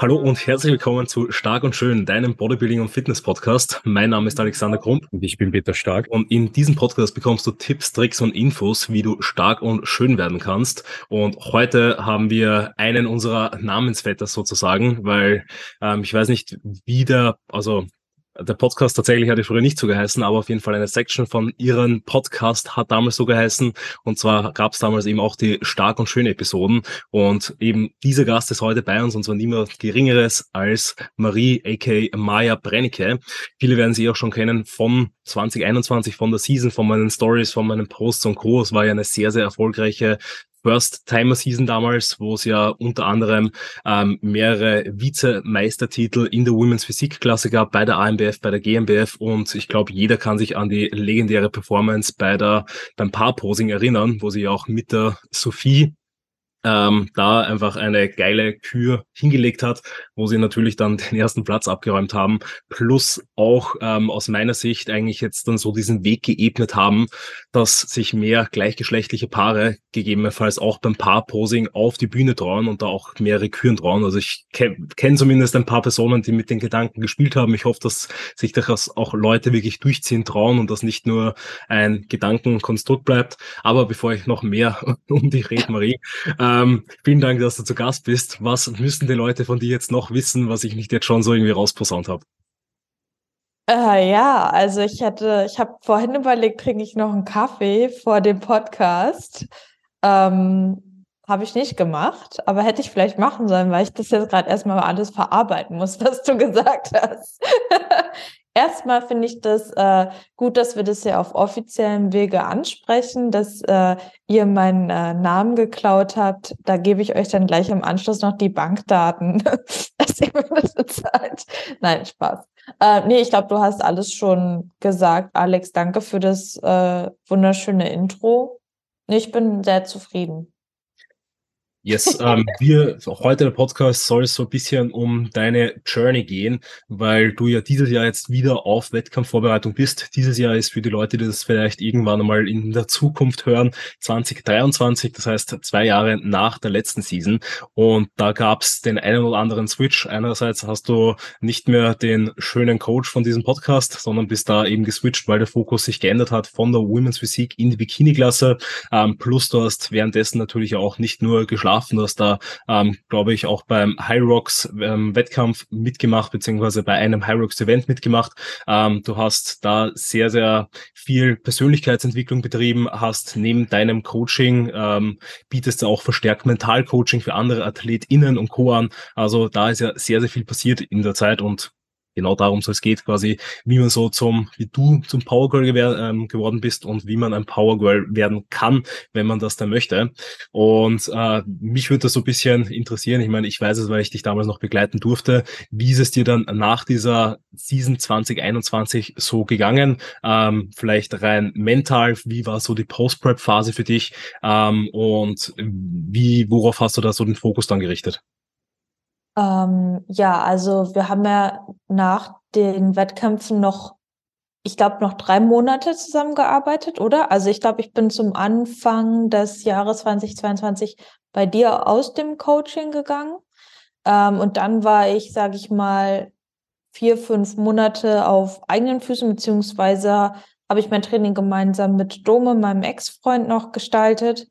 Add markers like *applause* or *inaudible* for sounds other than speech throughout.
Hallo und herzlich willkommen zu Stark und Schön, deinem Bodybuilding und Fitness Podcast. Mein Name ist Alexander Krump und ich bin Peter Stark. Und in diesem Podcast bekommst du Tipps, Tricks und Infos, wie du stark und schön werden kannst. Und heute haben wir einen unserer Namensvetter sozusagen, weil ähm, ich weiß nicht, wie der, also der Podcast tatsächlich hatte früher nicht so geheißen, aber auf jeden Fall eine Section von ihren Podcast hat damals so geheißen. Und zwar gab es damals eben auch die stark und schöne Episoden. Und eben dieser Gast ist heute bei uns und zwar niemand Geringeres als Marie, aka Maya Brennicke. Viele werden sie auch schon kennen von 2021, von der Season, von meinen Stories, von meinen Posts und Co. Es war ja eine sehr, sehr erfolgreiche First-Timer-Season damals, wo es ja unter anderem ähm, mehrere Vizemeistertitel in der Women's Physik-Klasse gab, bei der AMBF, bei der GmbF und ich glaube, jeder kann sich an die legendäre Performance bei der, beim Paarposing erinnern, wo sie auch mit der Sophie ähm, da einfach eine geile Kür hingelegt hat, wo sie natürlich dann *laughs* den ersten Platz abgeräumt haben, plus auch ähm, aus meiner Sicht eigentlich jetzt dann so diesen Weg geebnet haben, dass sich mehr gleichgeschlechtliche Paare gegebenenfalls auch beim Paarposing auf die Bühne trauen und da auch mehrere Küren trauen. Also ich kenne kenn zumindest ein paar Personen, die mit den Gedanken gespielt haben. Ich hoffe, dass sich das auch Leute wirklich durchziehen trauen und das nicht nur ein Gedankenkonstrukt bleibt. Aber bevor ich noch mehr *laughs* um die rede, Marie, ähm, vielen Dank, dass du zu Gast bist. Was müssen die Leute von dir jetzt noch wissen, was ich nicht jetzt schon so irgendwie rausposaunt habe? Äh, ja, also ich hatte, ich habe vorhin überlegt, trinke ich noch einen Kaffee vor dem Podcast. Ähm, habe ich nicht gemacht, aber hätte ich vielleicht machen sollen, weil ich das jetzt gerade erstmal alles verarbeiten muss, *laughs* was du gesagt hast. Erstmal finde ich das äh, gut, dass wir das ja auf offiziellem Wege ansprechen, dass äh, ihr meinen äh, Namen geklaut habt. Da gebe ich euch dann gleich im Anschluss noch die Bankdaten, *laughs* dass ihr mir das bezahlt. Nein, Spaß. Äh, nee, ich glaube, du hast alles schon gesagt. Alex, danke für das äh, wunderschöne Intro. Ich bin sehr zufrieden. Yes, ähm, wir, heute der Podcast soll so ein bisschen um deine Journey gehen, weil du ja dieses Jahr jetzt wieder auf Wettkampfvorbereitung bist. Dieses Jahr ist für die Leute, die das vielleicht irgendwann einmal in der Zukunft hören, 2023, das heißt zwei Jahre nach der letzten Season. Und da gab's den einen oder anderen Switch. Einerseits hast du nicht mehr den schönen Coach von diesem Podcast, sondern bist da eben geswitcht, weil der Fokus sich geändert hat von der Women's Physik in die Bikini-Klasse. Ähm, plus du hast währenddessen natürlich auch nicht nur geschlafen, geschlafen. Du hast da, ähm, glaube ich, auch beim High Rocks ähm, Wettkampf mitgemacht, beziehungsweise bei einem High Rocks Event mitgemacht. Ähm, du hast da sehr, sehr viel Persönlichkeitsentwicklung betrieben, hast neben deinem Coaching, ähm, bietest du auch verstärkt Mentalcoaching für andere AthletInnen und Co. an. Also da ist ja sehr, sehr viel passiert in der Zeit und genau darum soll es geht, quasi, wie man so zum, wie du zum Powergirl gewer ähm, geworden bist und wie man ein Powergirl werden kann, wenn man das dann möchte. Und äh, mich würde das so ein bisschen interessieren. Ich meine, ich weiß es, weil ich dich damals noch begleiten durfte. Wie ist es dir dann nach dieser Season 2021 so gegangen? Ähm, vielleicht rein mental, wie war so die Post-Prep-Phase für dich? Ähm, und wie, worauf hast du da so den Fokus dann gerichtet? Ähm, ja, also wir haben ja nach den Wettkämpfen noch, ich glaube, noch drei Monate zusammengearbeitet, oder? Also ich glaube, ich bin zum Anfang des Jahres 2022 bei dir aus dem Coaching gegangen. Ähm, und dann war ich, sage ich mal, vier, fünf Monate auf eigenen Füßen, beziehungsweise habe ich mein Training gemeinsam mit Dome, meinem Ex-Freund, noch gestaltet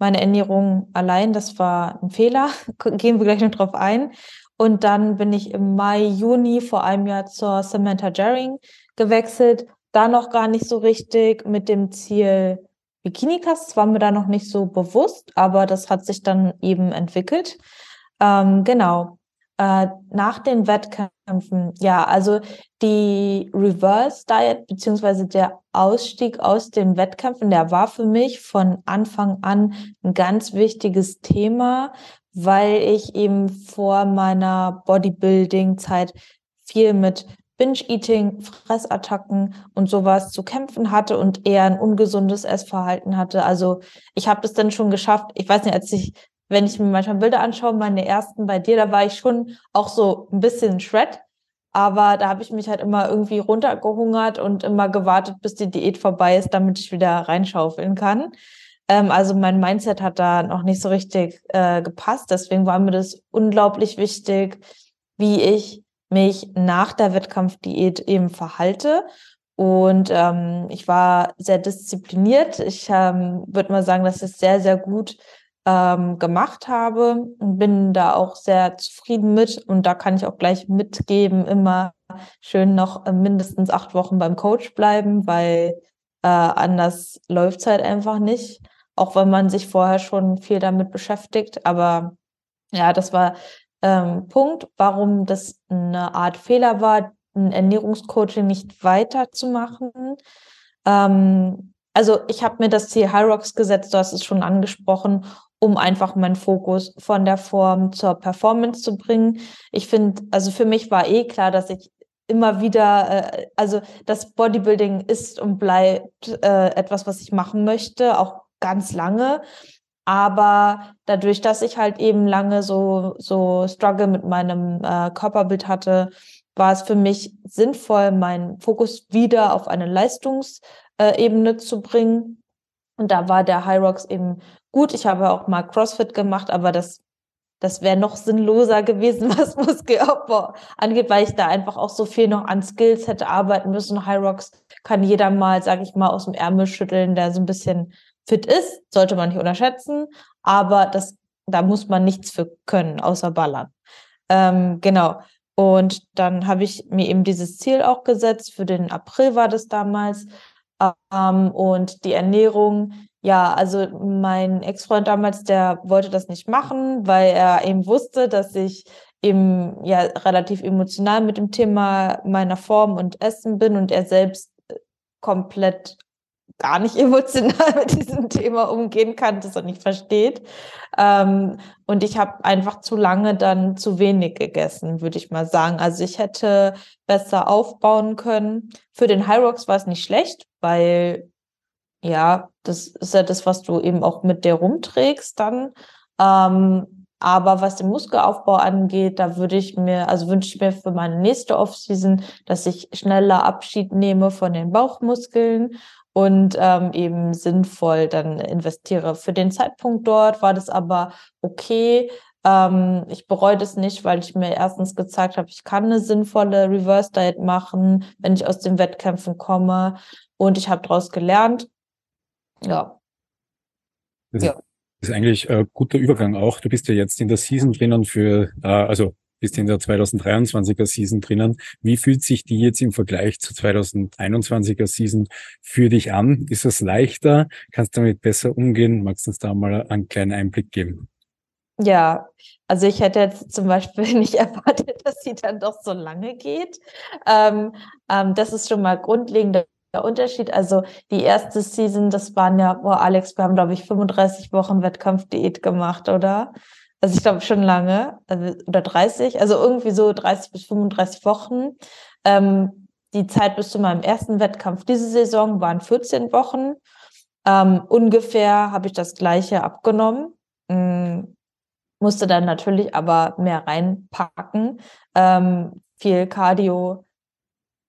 meine Ernährung allein, das war ein Fehler. *laughs* Gehen wir gleich noch drauf ein. Und dann bin ich im Mai, Juni vor einem Jahr zur Samantha Jaring gewechselt. Da noch gar nicht so richtig mit dem Ziel Bikini-Cast. Das war mir da noch nicht so bewusst, aber das hat sich dann eben entwickelt. Ähm, genau. Äh, nach den Wettkämpfen, ja, also die Reverse Diet beziehungsweise der Ausstieg aus den Wettkämpfen, der war für mich von Anfang an ein ganz wichtiges Thema, weil ich eben vor meiner Bodybuilding-Zeit viel mit Binge-Eating, Fressattacken und sowas zu kämpfen hatte und eher ein ungesundes Essverhalten hatte. Also ich habe das dann schon geschafft. Ich weiß nicht, als ich wenn ich mir manchmal Bilder anschaue, meine ersten bei dir, da war ich schon auch so ein bisschen Shred. Aber da habe ich mich halt immer irgendwie runtergehungert und immer gewartet, bis die Diät vorbei ist, damit ich wieder reinschaufeln kann. Ähm, also mein Mindset hat da noch nicht so richtig äh, gepasst. Deswegen war mir das unglaublich wichtig, wie ich mich nach der Wettkampfdiät eben verhalte. Und ähm, ich war sehr diszipliniert. Ich ähm, würde mal sagen, ich es sehr, sehr gut ähm, gemacht habe und bin da auch sehr zufrieden mit. Und da kann ich auch gleich mitgeben, immer schön noch äh, mindestens acht Wochen beim Coach bleiben, weil äh, anders läuft es halt einfach nicht. Auch wenn man sich vorher schon viel damit beschäftigt. Aber ja, das war ähm, Punkt, warum das eine Art Fehler war, ein Ernährungscoaching nicht weiterzumachen. Ähm, also ich habe mir das Ziel High Rocks gesetzt, du hast es schon angesprochen, um einfach meinen Fokus von der Form zur Performance zu bringen. Ich finde, also für mich war eh klar, dass ich immer wieder, äh, also das Bodybuilding ist und bleibt äh, etwas, was ich machen möchte, auch ganz lange. Aber dadurch, dass ich halt eben lange so, so Struggle mit meinem äh, Körperbild hatte, war es für mich sinnvoll, meinen Fokus wieder auf eine Leistungsebene zu bringen. Und da war der High Rocks eben gut. Ich habe auch mal CrossFit gemacht, aber das, das wäre noch sinnloser gewesen, *laughs* was Muskelaufbau angeht, weil ich da einfach auch so viel noch an Skills hätte arbeiten müssen. High Rocks kann jeder mal, sag ich mal, aus dem Ärmel schütteln, der so ein bisschen fit ist, sollte man nicht unterschätzen, aber das, da muss man nichts für können, außer ballern. Ähm, genau. Und dann habe ich mir eben dieses Ziel auch gesetzt. Für den April war das damals. Ähm, und die Ernährung, ja, also mein Ex-Freund damals, der wollte das nicht machen, weil er eben wusste, dass ich eben ja relativ emotional mit dem Thema meiner Form und Essen bin und er selbst komplett gar nicht emotional *laughs* mit diesem Thema umgehen kann, das er nicht versteht. Ähm, und ich habe einfach zu lange dann zu wenig gegessen, würde ich mal sagen. Also ich hätte besser aufbauen können. Für den High Rocks war es nicht schlecht, weil ja, das ist ja das, was du eben auch mit dir rumträgst dann. Ähm, aber was den Muskelaufbau angeht, da würde ich mir, also wünsche ich mir für meine nächste Offseason, dass ich schneller Abschied nehme von den Bauchmuskeln und ähm, eben sinnvoll dann investiere. Für den Zeitpunkt dort war das aber okay. Ähm, ich bereue das nicht, weil ich mir erstens gezeigt habe, ich kann eine sinnvolle Reverse Diet machen, wenn ich aus den Wettkämpfen komme. Und ich habe daraus gelernt. Ja. Das ja. ist eigentlich ein guter Übergang auch. Du bist ja jetzt in der Season drinnen für, äh, also bist in der 2023er Season drinnen. Wie fühlt sich die jetzt im Vergleich zur 2021er Season für dich an? Ist es leichter? Kannst du damit besser umgehen? Magst du uns da mal einen kleinen Einblick geben? Ja, also ich hätte jetzt zum Beispiel *laughs* nicht erwartet, dass sie dann doch so lange geht. Ähm, ähm, das ist schon mal grundlegender Unterschied. Also die erste Season, das waren ja, boah, Alex, wir haben, glaube ich, 35 Wochen Wettkampfdiät gemacht, oder? Also ich glaube schon lange, also, oder 30, also irgendwie so 30 bis 35 Wochen. Ähm, die Zeit bis zu meinem ersten Wettkampf diese Saison waren 14 Wochen. Ähm, ungefähr habe ich das gleiche abgenommen. Ähm, musste dann natürlich aber mehr reinpacken. Ähm, viel Cardio,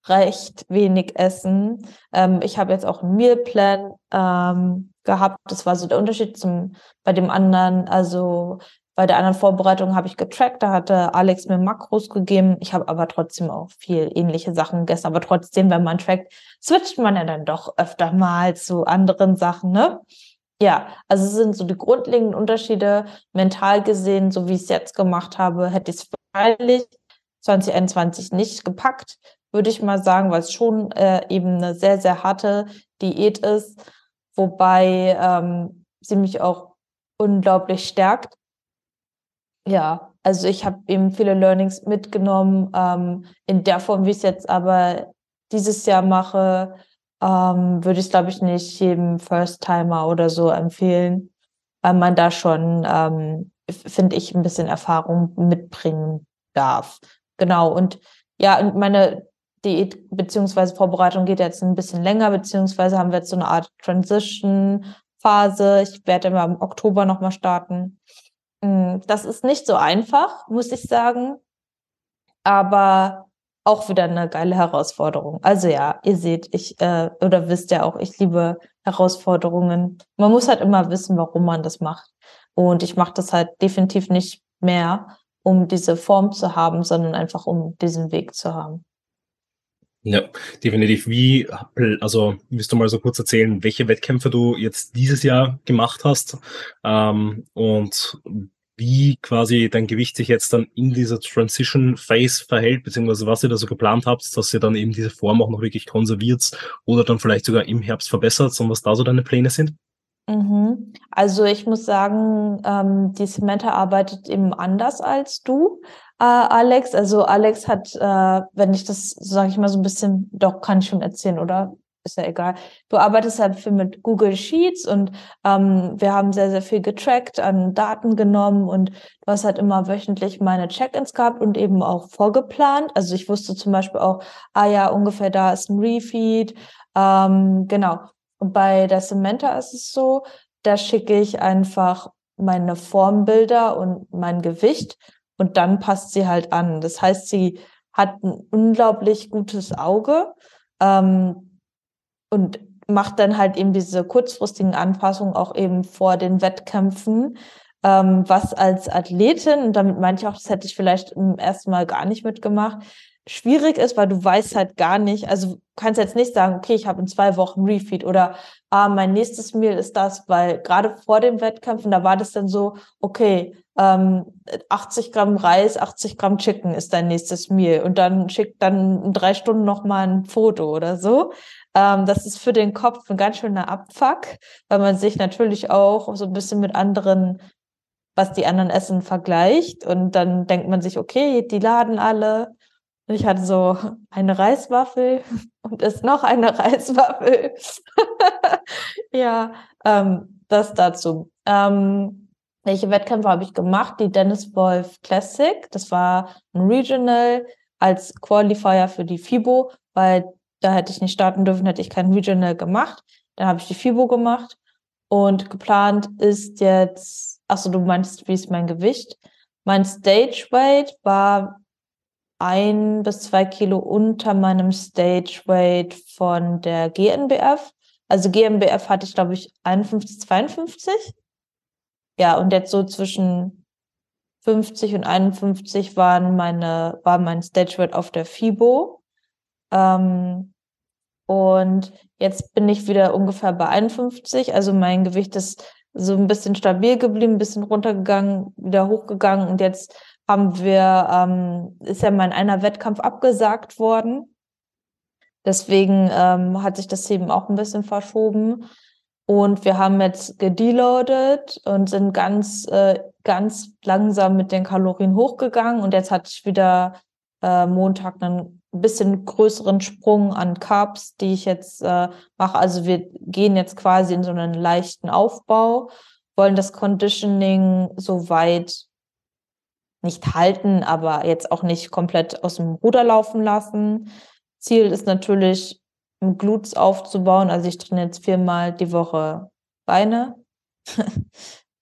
recht wenig essen. Ähm, ich habe jetzt auch einen Mealplan ähm, gehabt. Das war so der Unterschied zum bei dem anderen. Also bei der anderen Vorbereitung habe ich getrackt, da hatte Alex mir Makros gegeben. Ich habe aber trotzdem auch viel ähnliche Sachen gegessen. Aber trotzdem, wenn man trackt, switcht man ja dann doch öfter mal zu anderen Sachen, ne? Ja, also es sind so die grundlegenden Unterschiede. Mental gesehen, so wie ich es jetzt gemacht habe, hätte ich es freilich 2021 nicht gepackt, würde ich mal sagen, weil es schon äh, eben eine sehr, sehr harte Diät ist, wobei ähm, sie mich auch unglaublich stärkt ja, also ich habe eben viele Learnings mitgenommen. Ähm, in der Form, wie ich es jetzt aber dieses Jahr mache, ähm, würde ich glaube ich nicht jedem First-Timer oder so empfehlen, weil man da schon, ähm, finde ich, ein bisschen Erfahrung mitbringen darf. Genau. Und ja, und meine Diät beziehungsweise Vorbereitung geht jetzt ein bisschen länger, beziehungsweise haben wir jetzt so eine Art Transition-Phase. Ich werde immer im Oktober nochmal starten. Hm, das ist nicht so einfach, muss ich sagen, aber auch wieder eine geile Herausforderung. Also ja, ihr seht, ich äh, oder wisst ja auch, ich liebe Herausforderungen. Man muss halt immer wissen, warum man das macht. Und ich mache das halt definitiv nicht mehr, um diese Form zu haben, sondern einfach um diesen Weg zu haben. Ja, definitiv. Wie, also willst du mal so kurz erzählen, welche Wettkämpfe du jetzt dieses Jahr gemacht hast ähm, und wie quasi dein Gewicht sich jetzt dann in dieser Transition Phase verhält, beziehungsweise was ihr da so geplant habt, dass ihr dann eben diese Form auch noch wirklich konserviert oder dann vielleicht sogar im Herbst verbessert und was da so deine Pläne sind? Mhm. Also ich muss sagen, ähm, die Samantha arbeitet eben anders als du, äh, Alex. Also Alex hat, äh, wenn ich das, sage ich mal, so ein bisschen, doch kann ich schon erzählen, oder? Ist ja egal. Du arbeitest halt viel mit Google Sheets und ähm, wir haben sehr, sehr viel getrackt, an Daten genommen und du hast halt immer wöchentlich meine Check-ins gehabt und eben auch vorgeplant. Also ich wusste zum Beispiel auch, ah ja, ungefähr da ist ein Refeed. Ähm, genau. Und bei der Samantha ist es so, da schicke ich einfach meine Formbilder und mein Gewicht und dann passt sie halt an. Das heißt, sie hat ein unglaublich gutes Auge ähm, und macht dann halt eben diese kurzfristigen Anpassungen auch eben vor den Wettkämpfen, ähm, was als Athletin, und damit meine ich auch, das hätte ich vielleicht im ersten Mal gar nicht mitgemacht, schwierig ist, weil du weißt halt gar nicht, also kannst jetzt nicht sagen, okay, ich habe in zwei Wochen Refeed oder ah, mein nächstes Meal ist das, weil gerade vor den Wettkämpfen, da war das dann so, okay, ähm, 80 Gramm Reis, 80 Gramm Chicken ist dein nächstes Meal und dann schickt dann in drei Stunden nochmal ein Foto oder so. Ähm, das ist für den Kopf ein ganz schöner Abfuck, weil man sich natürlich auch so ein bisschen mit anderen was die anderen essen, vergleicht. Und dann denkt man sich, okay, die laden alle, ich hatte so eine Reiswaffel *laughs* und ist noch eine *laughs* Reiswaffel. *laughs* ja, ähm, das dazu. Ähm, welche Wettkämpfe habe ich gemacht? Die Dennis Wolf Classic. Das war ein Regional als Qualifier für die FIBO, weil da hätte ich nicht starten dürfen, hätte ich kein Regional gemacht. Dann habe ich die FIBO gemacht und geplant ist jetzt, achso, du meinst, wie ist mein Gewicht? Mein Stage Weight war ein bis zwei Kilo unter meinem Stage Weight von der GNBF. Also GmbF hatte ich, glaube ich, 51, 52. Ja, und jetzt so zwischen 50 und 51 waren meine, war mein Stage Weight auf der FIBO. Ähm, und jetzt bin ich wieder ungefähr bei 51. Also mein Gewicht ist so ein bisschen stabil geblieben, ein bisschen runtergegangen, wieder hochgegangen und jetzt haben wir, ähm, ist ja mein einer Wettkampf abgesagt worden. Deswegen ähm, hat sich das eben auch ein bisschen verschoben. Und wir haben jetzt gedeloadet und sind ganz, äh, ganz langsam mit den Kalorien hochgegangen. Und jetzt hatte ich wieder äh, Montag einen bisschen größeren Sprung an Carbs, die ich jetzt äh, mache. Also wir gehen jetzt quasi in so einen leichten Aufbau, wollen das Conditioning so weit nicht halten, aber jetzt auch nicht komplett aus dem Ruder laufen lassen. Ziel ist natürlich, Glutes aufzubauen. Also ich trainiere jetzt viermal die Woche Beine *laughs*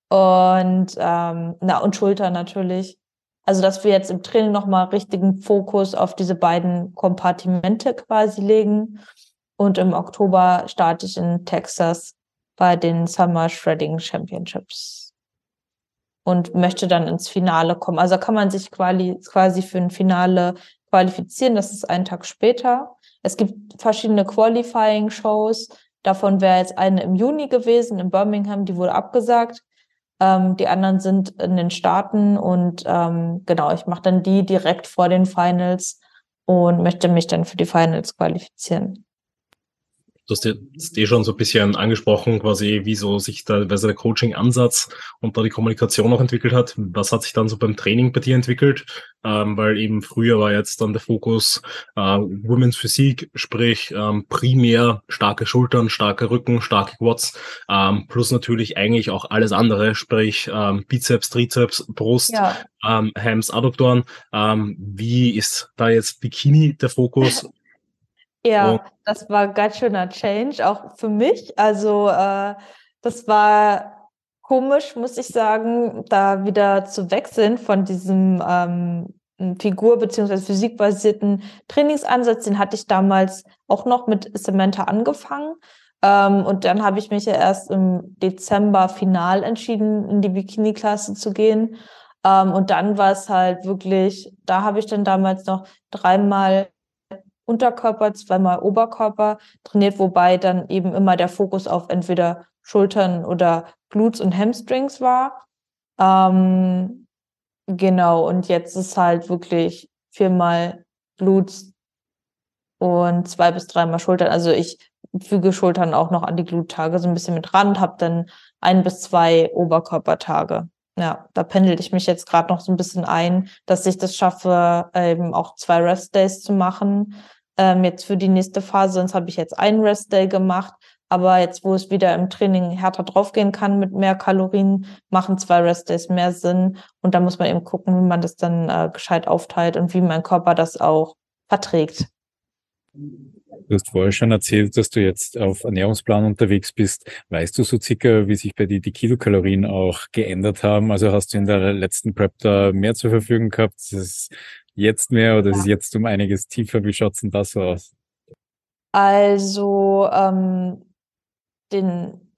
und ähm, na und Schulter natürlich. Also dass wir jetzt im Training nochmal richtigen Fokus auf diese beiden Kompartimente quasi legen. Und im Oktober starte ich in Texas bei den Summer Shredding Championships und möchte dann ins Finale kommen. Also kann man sich quasi, quasi für ein Finale qualifizieren. Das ist einen Tag später. Es gibt verschiedene Qualifying-Shows. Davon wäre jetzt eine im Juni gewesen in Birmingham, die wurde abgesagt. Ähm, die anderen sind in den Staaten und ähm, genau, ich mache dann die direkt vor den Finals und möchte mich dann für die Finals qualifizieren. Du hast jetzt eh schon so ein bisschen angesprochen, quasi, wieso sich da der Coaching-Ansatz und da die Kommunikation auch entwickelt hat. Was hat sich dann so beim Training bei dir entwickelt? Ähm, weil eben früher war jetzt dann der Fokus äh, Women's Physik, sprich ähm, primär starke Schultern, starke Rücken, starke Quads, ähm, plus natürlich eigentlich auch alles andere, sprich ähm, Bizeps, Trizeps, Brust, ja. ähm, Hams, Adduktoren. Ähm, wie ist da jetzt Bikini der Fokus? Ja, oh. das war ganz schöner Change, auch für mich. Also äh, das war komisch, muss ich sagen, da wieder zu wechseln von diesem ähm, Figur- bzw. physikbasierten Trainingsansatz. Den hatte ich damals auch noch mit Samantha angefangen. Ähm, und dann habe ich mich ja erst im Dezember final entschieden, in die Bikini-Klasse zu gehen. Ähm, und dann war es halt wirklich, da habe ich dann damals noch dreimal Unterkörper, zweimal Oberkörper trainiert, wobei dann eben immer der Fokus auf entweder Schultern oder Glutes und Hamstrings war. Ähm, genau, und jetzt ist halt wirklich viermal Glutes und zwei bis dreimal Schultern. Also ich füge Schultern auch noch an die Gluttage so ein bisschen mit ran, habe dann ein bis zwei Oberkörpertage. Ja, da pendel ich mich jetzt gerade noch so ein bisschen ein, dass ich das schaffe, eben auch zwei Rest Days zu machen. Ähm, jetzt für die nächste Phase, sonst habe ich jetzt einen Rest Day gemacht. Aber jetzt, wo es wieder im Training härter draufgehen kann mit mehr Kalorien, machen zwei Rest Days mehr Sinn. Und da muss man eben gucken, wie man das dann äh, gescheit aufteilt und wie mein Körper das auch verträgt. Du hast vorher schon erzählt, dass du jetzt auf Ernährungsplan unterwegs bist. Weißt du so circa, wie sich bei dir die Kilokalorien auch geändert haben? Also hast du in der letzten Prep da mehr zur Verfügung gehabt? Es jetzt mehr oder ja. ist es jetzt um einiges tiefer? Wie schaut's denn das so aus? Also, ähm, den,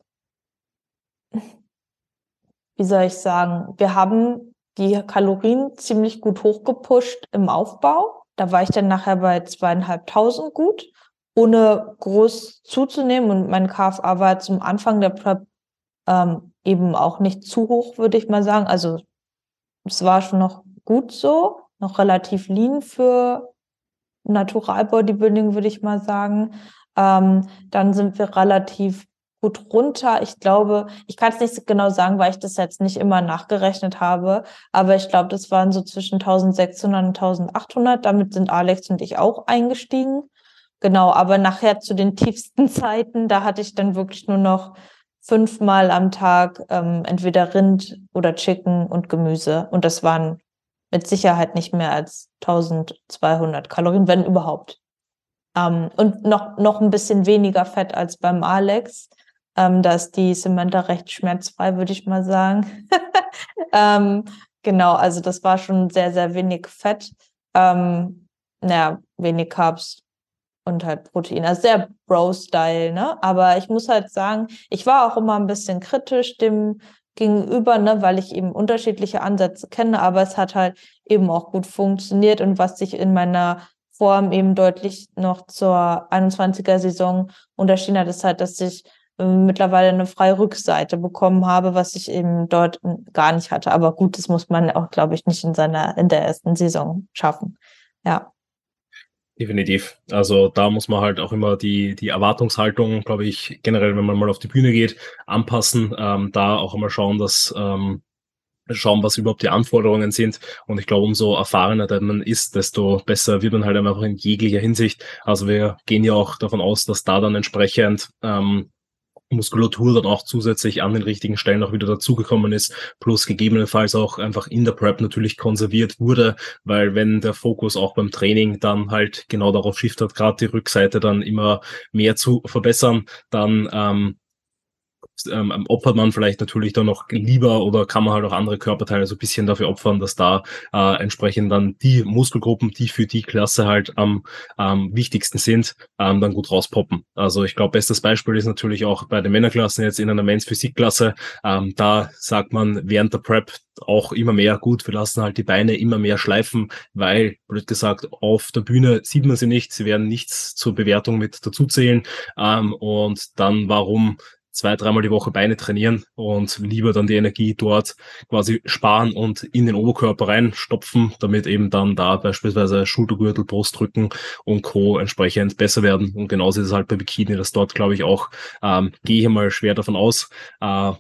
wie soll ich sagen, wir haben die Kalorien ziemlich gut hochgepusht im Aufbau. Da war ich dann nachher bei zweieinhalbtausend gut ohne groß zuzunehmen. Und mein KFA war zum Anfang der Prep ähm, eben auch nicht zu hoch, würde ich mal sagen. Also es war schon noch gut so, noch relativ lean für Natural Bodybuilding, würde ich mal sagen. Ähm, dann sind wir relativ gut runter. Ich glaube, ich kann es nicht genau sagen, weil ich das jetzt nicht immer nachgerechnet habe, aber ich glaube, das waren so zwischen 1600 und 1800. Damit sind Alex und ich auch eingestiegen. Genau, aber nachher zu den *laughs* tiefsten Zeiten, da hatte ich dann wirklich nur noch fünfmal am Tag ähm, entweder Rind oder Chicken und Gemüse. Und das waren mit Sicherheit nicht mehr als 1200 Kalorien, wenn überhaupt. Ähm, und noch, noch ein bisschen weniger Fett als beim Alex. Ähm, da ist die Samantha recht schmerzfrei, würde ich mal sagen. *laughs* ähm, genau, also das war schon sehr, sehr wenig Fett. Ähm, naja, wenig Carbs, und halt Protein. Also sehr Bro-Style, ne? Aber ich muss halt sagen, ich war auch immer ein bisschen kritisch dem gegenüber, ne, weil ich eben unterschiedliche Ansätze kenne, aber es hat halt eben auch gut funktioniert und was sich in meiner Form eben deutlich noch zur 21er Saison unterschieden hat, ist halt, dass ich äh, mittlerweile eine freie Rückseite bekommen habe, was ich eben dort gar nicht hatte. Aber gut, das muss man auch, glaube ich, nicht in seiner, in der ersten Saison schaffen. Ja. Definitiv. Also da muss man halt auch immer die, die Erwartungshaltung, glaube ich, generell, wenn man mal auf die Bühne geht, anpassen. Ähm, da auch immer schauen, dass ähm, schauen, was überhaupt die Anforderungen sind. Und ich glaube, umso erfahrener man ist, desto besser wird man halt einfach in jeglicher Hinsicht. Also wir gehen ja auch davon aus, dass da dann entsprechend ähm, Muskulatur dann auch zusätzlich an den richtigen Stellen auch wieder dazugekommen ist, plus gegebenenfalls auch einfach in der Prep natürlich konserviert wurde, weil wenn der Fokus auch beim Training dann halt genau darauf shiftet, gerade die Rückseite dann immer mehr zu verbessern, dann ähm, ähm, opfert man vielleicht natürlich dann noch lieber oder kann man halt auch andere Körperteile so ein bisschen dafür opfern, dass da äh, entsprechend dann die Muskelgruppen, die für die Klasse halt am ähm, wichtigsten sind, ähm, dann gut rauspoppen. Also ich glaube, bestes Beispiel ist natürlich auch bei den Männerklassen jetzt in einer Men's. Ähm, da sagt man während der Prep auch immer mehr, gut, wir lassen halt die Beine immer mehr schleifen, weil, blöd gesagt, auf der Bühne sieht man sie nicht, sie werden nichts zur Bewertung mit dazuzählen. Ähm, und dann warum zwei, dreimal die Woche Beine trainieren und lieber dann die Energie dort quasi sparen und in den Oberkörper reinstopfen, damit eben dann da beispielsweise Schultergürtel, Brustrücken und Co. entsprechend besser werden. Und genauso ist es halt bei Bikini, dass dort, glaube ich, auch, ähm, gehe ich mal schwer davon aus, äh,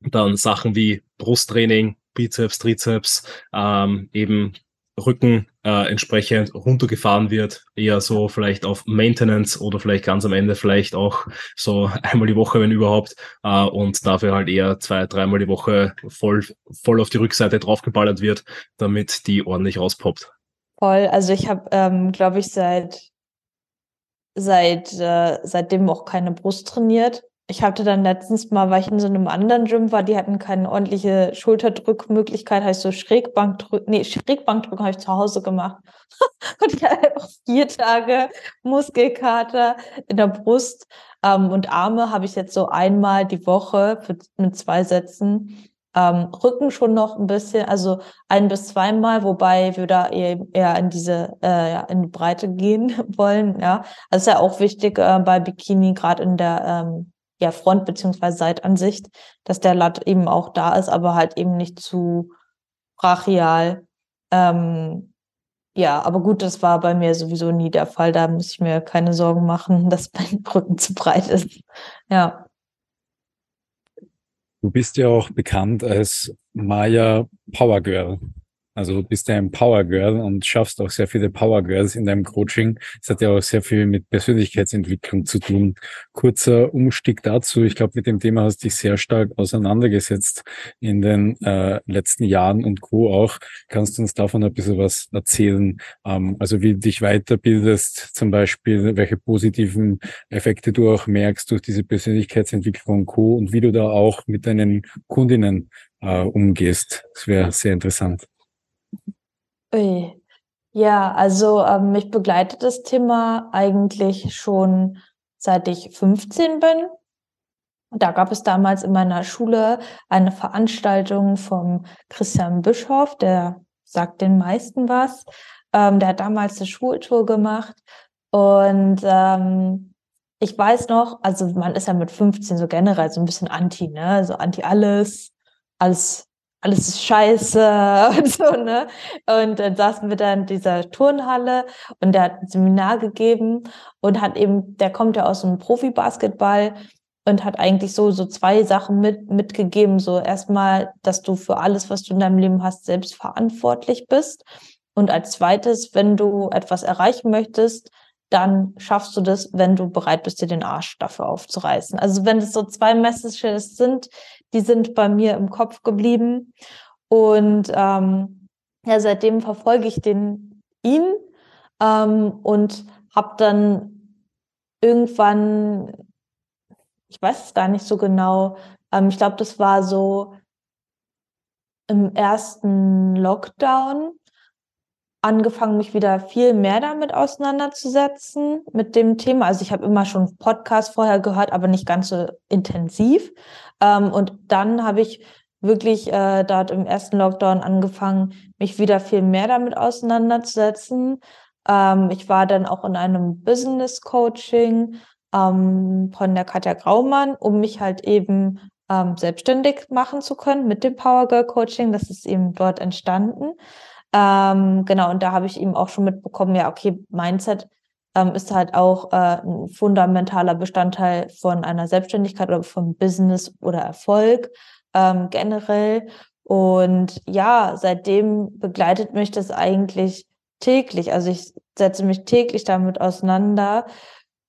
dann Sachen wie Brusttraining, Bizeps, Trizeps, ähm, eben Rücken äh, entsprechend runtergefahren wird, eher so vielleicht auf Maintenance oder vielleicht ganz am Ende vielleicht auch so *laughs* einmal die Woche, wenn überhaupt, äh, und dafür halt eher zwei, dreimal die Woche voll, voll auf die Rückseite draufgeballert wird, damit die ordentlich rauspoppt. Voll, also ich habe, ähm, glaube ich, seit seit äh, seitdem auch keine Brust trainiert ich hatte dann letztens mal, weil ich in so einem anderen Gym war, die hatten keine ordentliche Schulterdrückmöglichkeit, heißt so Schrägbankdrücken, nee, Schrägbankdrücken habe ich zu Hause gemacht. *laughs* und ich hatte einfach vier Tage Muskelkater in der Brust ähm, und Arme habe ich jetzt so einmal die Woche für, mit zwei Sätzen. Ähm, Rücken schon noch ein bisschen, also ein bis zweimal, wobei wir da eher, eher in diese, äh, ja, in die Breite gehen *laughs* wollen, ja. Das ist ja auch wichtig äh, bei Bikini, gerade in der ähm, ja, Front- beziehungsweise Seitansicht, dass der Latt eben auch da ist, aber halt eben nicht zu brachial. Ähm, ja, aber gut, das war bei mir sowieso nie der Fall. Da muss ich mir keine Sorgen machen, *laughs* dass mein Rücken zu breit ist. Ja. Du bist ja auch bekannt als Maya Power Girl. Also du bist ja ein Power Girl und schaffst auch sehr viele Power Girls in deinem Coaching. Es hat ja auch sehr viel mit Persönlichkeitsentwicklung zu tun. Kurzer Umstieg dazu. Ich glaube, mit dem Thema hast du dich sehr stark auseinandergesetzt in den äh, letzten Jahren und Co. auch. Kannst du uns davon ein bisschen was erzählen? Ähm, also wie du dich weiterbildest, zum Beispiel, welche positiven Effekte du auch merkst durch diese Persönlichkeitsentwicklung und Co. und wie du da auch mit deinen Kundinnen äh, umgehst. Das wäre sehr interessant. Ui. Ja, also ähm, mich begleitet das Thema eigentlich schon seit ich 15 bin. Da gab es damals in meiner Schule eine Veranstaltung vom Christian Bischof, der sagt den meisten was. Ähm, der hat damals eine Schultour gemacht und ähm, ich weiß noch, also man ist ja mit 15 so generell so ein bisschen anti, ne, so anti alles, alles alles ist scheiße *laughs* und so, ne? Und dann saßen wir da in dieser Turnhalle und der hat ein Seminar gegeben und hat eben, der kommt ja aus dem Profi-Basketball und hat eigentlich so, so zwei Sachen mit, mitgegeben. So erstmal, dass du für alles, was du in deinem Leben hast, selbst verantwortlich bist. Und als zweites, wenn du etwas erreichen möchtest, dann schaffst du das, wenn du bereit bist, dir den Arsch dafür aufzureißen. Also wenn es so zwei Messages sind, die sind bei mir im Kopf geblieben. Und ähm, ja, seitdem verfolge ich den ihn ähm, und habe dann irgendwann, ich weiß es gar nicht so genau, ähm, ich glaube, das war so im ersten Lockdown angefangen, mich wieder viel mehr damit auseinanderzusetzen, mit dem Thema. Also ich habe immer schon Podcasts vorher gehört, aber nicht ganz so intensiv. Ähm, und dann habe ich wirklich äh, dort im ersten Lockdown angefangen, mich wieder viel mehr damit auseinanderzusetzen. Ähm, ich war dann auch in einem Business Coaching ähm, von der Katja Graumann, um mich halt eben ähm, selbstständig machen zu können mit dem Power Girl Coaching. Das ist eben dort entstanden. Ähm, genau, und da habe ich eben auch schon mitbekommen, ja, okay, Mindset ähm, ist halt auch äh, ein fundamentaler Bestandteil von einer Selbstständigkeit oder von Business oder Erfolg ähm, generell. Und ja, seitdem begleitet mich das eigentlich täglich. Also ich setze mich täglich damit auseinander.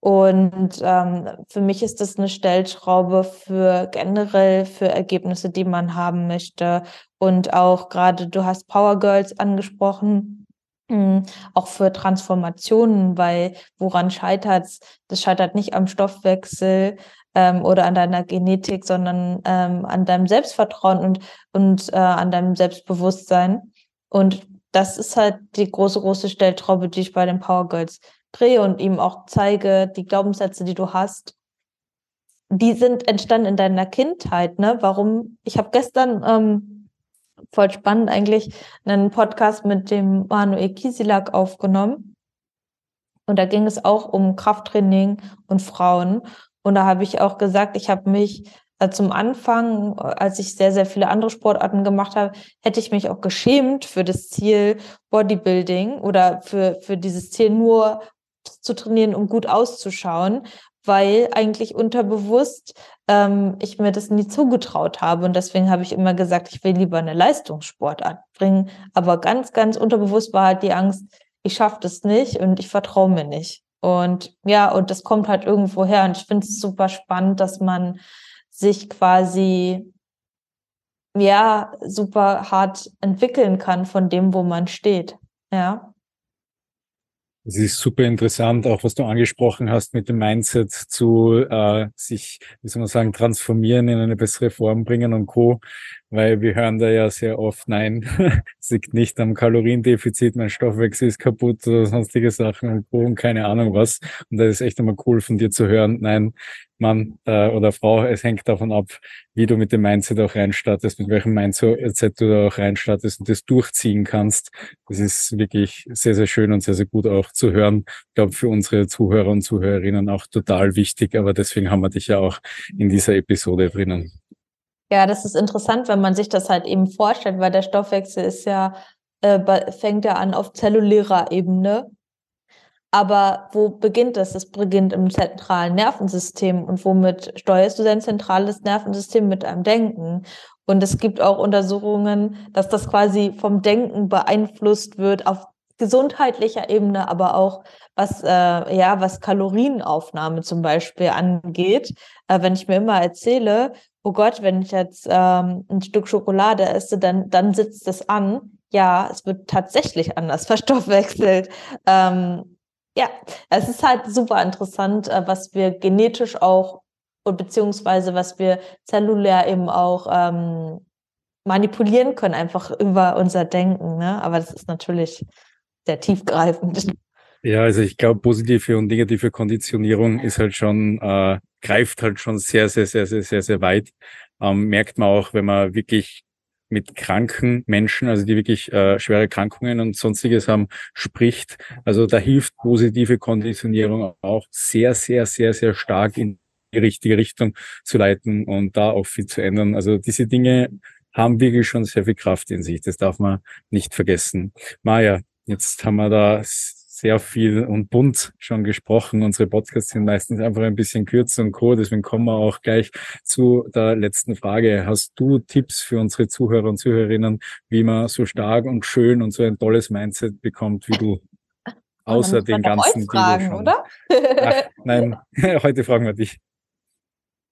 Und ähm, für mich ist das eine Stellschraube für generell für Ergebnisse, die man haben möchte. Und auch gerade, du hast Power Girls angesprochen, mh, hm, auch für Transformationen, weil woran scheitert's? Das scheitert nicht am Stoffwechsel ähm, oder an deiner Genetik, sondern ähm, an deinem Selbstvertrauen und, und äh, an deinem Selbstbewusstsein. Und das ist halt die große, große Stellschraube, die ich bei den Power Girls drehe und ihm auch zeige, die Glaubenssätze, die du hast, die sind entstanden in deiner Kindheit, ne? Warum? Ich habe gestern ähm, voll spannend eigentlich einen Podcast mit dem Manuel Kiesilak aufgenommen. Und da ging es auch um Krafttraining und Frauen. Und da habe ich auch gesagt, ich habe mich äh, zum Anfang, als ich sehr, sehr viele andere Sportarten gemacht habe, hätte ich mich auch geschämt für das Ziel Bodybuilding oder für, für dieses Ziel nur zu trainieren, um gut auszuschauen, weil eigentlich unterbewusst ähm, ich mir das nie zugetraut habe. Und deswegen habe ich immer gesagt, ich will lieber eine Leistungssportart bringen. Aber ganz, ganz unterbewusst war halt die Angst, ich schaffe das nicht und ich vertraue mir nicht. Und ja, und das kommt halt irgendwo her. Und ich finde es super spannend, dass man sich quasi ja super hart entwickeln kann von dem, wo man steht. Ja. Es ist super interessant, auch was du angesprochen hast mit dem Mindset zu äh, sich, wie soll man sagen, transformieren, in eine bessere Form bringen und Co. Weil wir hören da ja sehr oft, nein, *laughs* es liegt nicht am Kaloriendefizit, mein Stoffwechsel ist kaputt oder sonstige Sachen und Co. und keine Ahnung was. Und da ist echt einmal cool von dir zu hören, nein, Mann äh, oder Frau, es hängt davon ab, wie du mit dem Mindset auch reinstartest, mit welchem Mindset du da auch reinstartest und das durchziehen kannst. Das ist wirklich sehr, sehr schön und sehr, sehr gut auch zu hören. Ich glaube, für unsere Zuhörer und Zuhörerinnen auch total wichtig, aber deswegen haben wir dich ja auch in dieser Episode drinnen. Ja, das ist interessant, wenn man sich das halt eben vorstellt, weil der Stoffwechsel ist ja, äh, fängt ja an auf zellulärer Ebene aber wo beginnt das? Es beginnt im zentralen Nervensystem. Und womit steuerst du dein zentrales Nervensystem mit einem Denken? Und es gibt auch Untersuchungen, dass das quasi vom Denken beeinflusst wird auf gesundheitlicher Ebene, aber auch was äh, ja was Kalorienaufnahme zum Beispiel angeht. Äh, wenn ich mir immer erzähle, oh Gott, wenn ich jetzt ähm, ein Stück Schokolade esse, dann dann sitzt es an. Ja, es wird tatsächlich anders *laughs* verstoffwechselt. Ähm, ja, es ist halt super interessant, äh, was wir genetisch auch und beziehungsweise was wir zellulär eben auch ähm, manipulieren können, einfach über unser Denken. Ne? Aber das ist natürlich sehr tiefgreifend. Ja, also ich glaube, positive und negative Konditionierung ist halt schon, äh, greift halt schon sehr, sehr, sehr, sehr, sehr, sehr weit. Ähm, merkt man auch, wenn man wirklich mit kranken Menschen, also die wirklich äh, schwere Krankungen und sonstiges haben, spricht. Also da hilft positive Konditionierung auch sehr, sehr, sehr, sehr stark in die richtige Richtung zu leiten und da auch viel zu ändern. Also diese Dinge haben wirklich schon sehr viel Kraft in sich. Das darf man nicht vergessen. Maja, jetzt haben wir da sehr viel und bunt schon gesprochen. Unsere Podcasts sind meistens einfach ein bisschen kürzer und co. Deswegen kommen wir auch gleich zu der letzten Frage. Hast du Tipps für unsere Zuhörer und Zuhörerinnen, wie man so stark und schön und so ein tolles Mindset bekommt wie du? *laughs* Außer den ganzen fragen, oder? Ach, nein, *laughs* *laughs* heute fragen wir dich.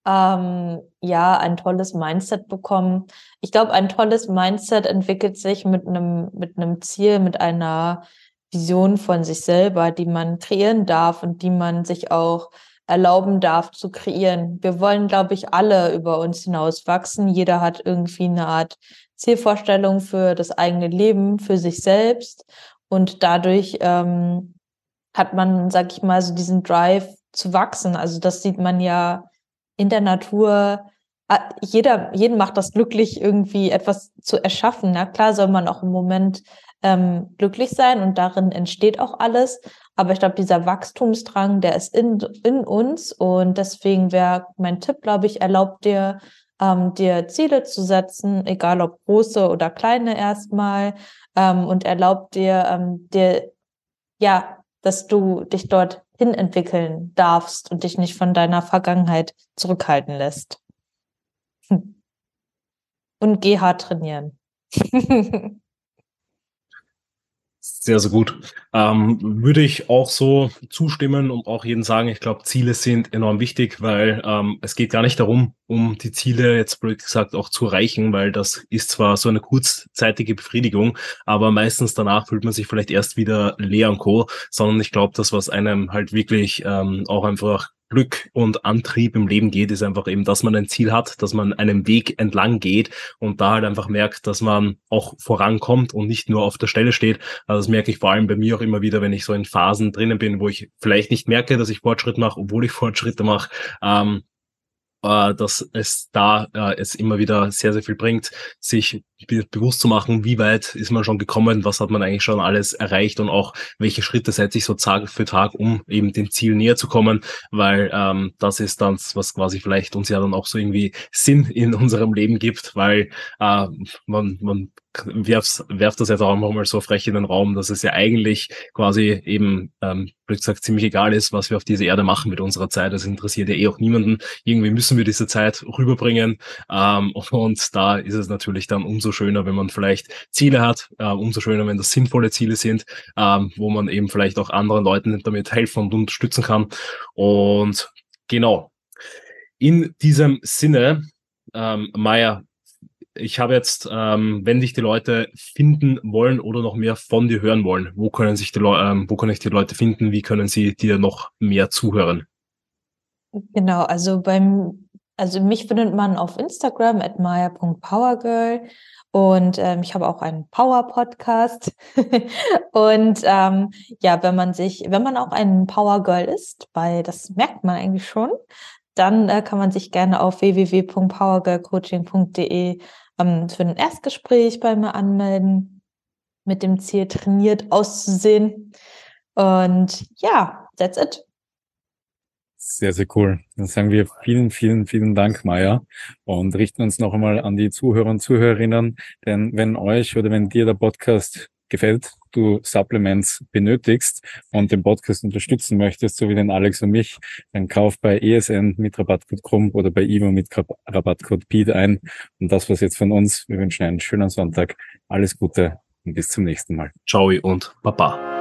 Ähm, ja, ein tolles Mindset bekommen. Ich glaube, ein tolles Mindset entwickelt sich mit einem mit einem Ziel, mit einer Vision von sich selber, die man kreieren darf und die man sich auch erlauben darf zu kreieren. Wir wollen, glaube ich, alle über uns hinaus wachsen. Jeder hat irgendwie eine Art Zielvorstellung für das eigene Leben, für sich selbst. Und dadurch ähm, hat man, sag ich mal, so diesen Drive zu wachsen. Also das sieht man ja in der Natur. Ah, jeder, jeden macht das glücklich, irgendwie etwas zu erschaffen. Na klar soll man auch im Moment ähm, glücklich sein und darin entsteht auch alles. Aber ich glaube, dieser Wachstumsdrang, der ist in, in uns und deswegen wäre mein Tipp, glaube ich, erlaubt dir, ähm, dir Ziele zu setzen, egal ob große oder kleine erstmal ähm, und erlaubt dir, ähm, dir, ja, dass du dich dort hin entwickeln darfst und dich nicht von deiner Vergangenheit zurückhalten lässt. Hm. Und geh hart trainieren. *laughs* Sehr, sehr gut. Ähm, würde ich auch so zustimmen und auch jedem sagen, ich glaube, Ziele sind enorm wichtig, weil ähm, es geht gar nicht darum, um die Ziele jetzt blöd gesagt auch zu erreichen, weil das ist zwar so eine kurzzeitige Befriedigung, aber meistens danach fühlt man sich vielleicht erst wieder leer und co., sondern ich glaube, das, was einem halt wirklich ähm, auch einfach Glück und Antrieb im Leben geht, ist einfach eben, dass man ein Ziel hat, dass man einen Weg entlang geht und da halt einfach merkt, dass man auch vorankommt und nicht nur auf der Stelle steht. Also das merke ich vor allem bei mir auch immer wieder, wenn ich so in Phasen drinnen bin, wo ich vielleicht nicht merke, dass ich Fortschritt mache, obwohl ich *laughs* Fortschritte mache. Ähm, äh, dass es da äh, es immer wieder sehr, sehr viel bringt, sich bewusst zu machen, wie weit ist man schon gekommen, was hat man eigentlich schon alles erreicht und auch welche Schritte setze ich so Tag für Tag, um eben dem Ziel näher zu kommen, weil ähm, das ist dann, was quasi vielleicht uns ja dann auch so irgendwie Sinn in *laughs* unserem Leben gibt, weil äh, man, man werft, werft das jetzt auch mal so frech in den Raum, dass es ja eigentlich quasi eben, ähm, gesagt, ziemlich egal ist, was wir auf dieser Erde machen mit unserer Zeit. Das interessiert ja eh auch niemanden. Irgendwie müssen wir diese Zeit rüberbringen. Ähm, und da ist es natürlich dann umso schöner, wenn man vielleicht Ziele hat, äh, umso schöner, wenn das sinnvolle Ziele sind, ähm, wo man eben vielleicht auch anderen Leuten damit helfen und unterstützen kann. Und genau. In diesem Sinne, ähm, Maya, ich habe jetzt, ähm, wenn dich die Leute finden wollen oder noch mehr von dir hören wollen, wo können sich die Leute, ähm, wo können ich die Leute finden? Wie können sie dir noch mehr zuhören? Genau, also beim, also mich findet man auf Instagram at maya.powergirl und ähm, ich habe auch einen Power-Podcast. *laughs* und ähm, ja, wenn man sich, wenn man auch ein Power Girl ist, weil das merkt man eigentlich schon, dann äh, kann man sich gerne auf www.powergirlcoaching.de ähm, für ein Erstgespräch bei mir anmelden, mit dem Ziel, trainiert auszusehen. Und ja, that's it. Sehr, sehr cool. Dann sagen wir vielen, vielen, vielen Dank, Maya, und richten uns noch einmal an die Zuhörer und Zuhörerinnen. Denn wenn euch oder wenn dir der Podcast gefällt, du Supplements benötigst und den Podcast unterstützen möchtest, so wie den Alex und mich, dann kauf bei ESN mit Rabattcode KRUM oder bei IVO mit Rabattcode PED ein. Und das war's jetzt von uns. Wir wünschen einen schönen Sonntag. Alles Gute und bis zum nächsten Mal. Ciao und Baba.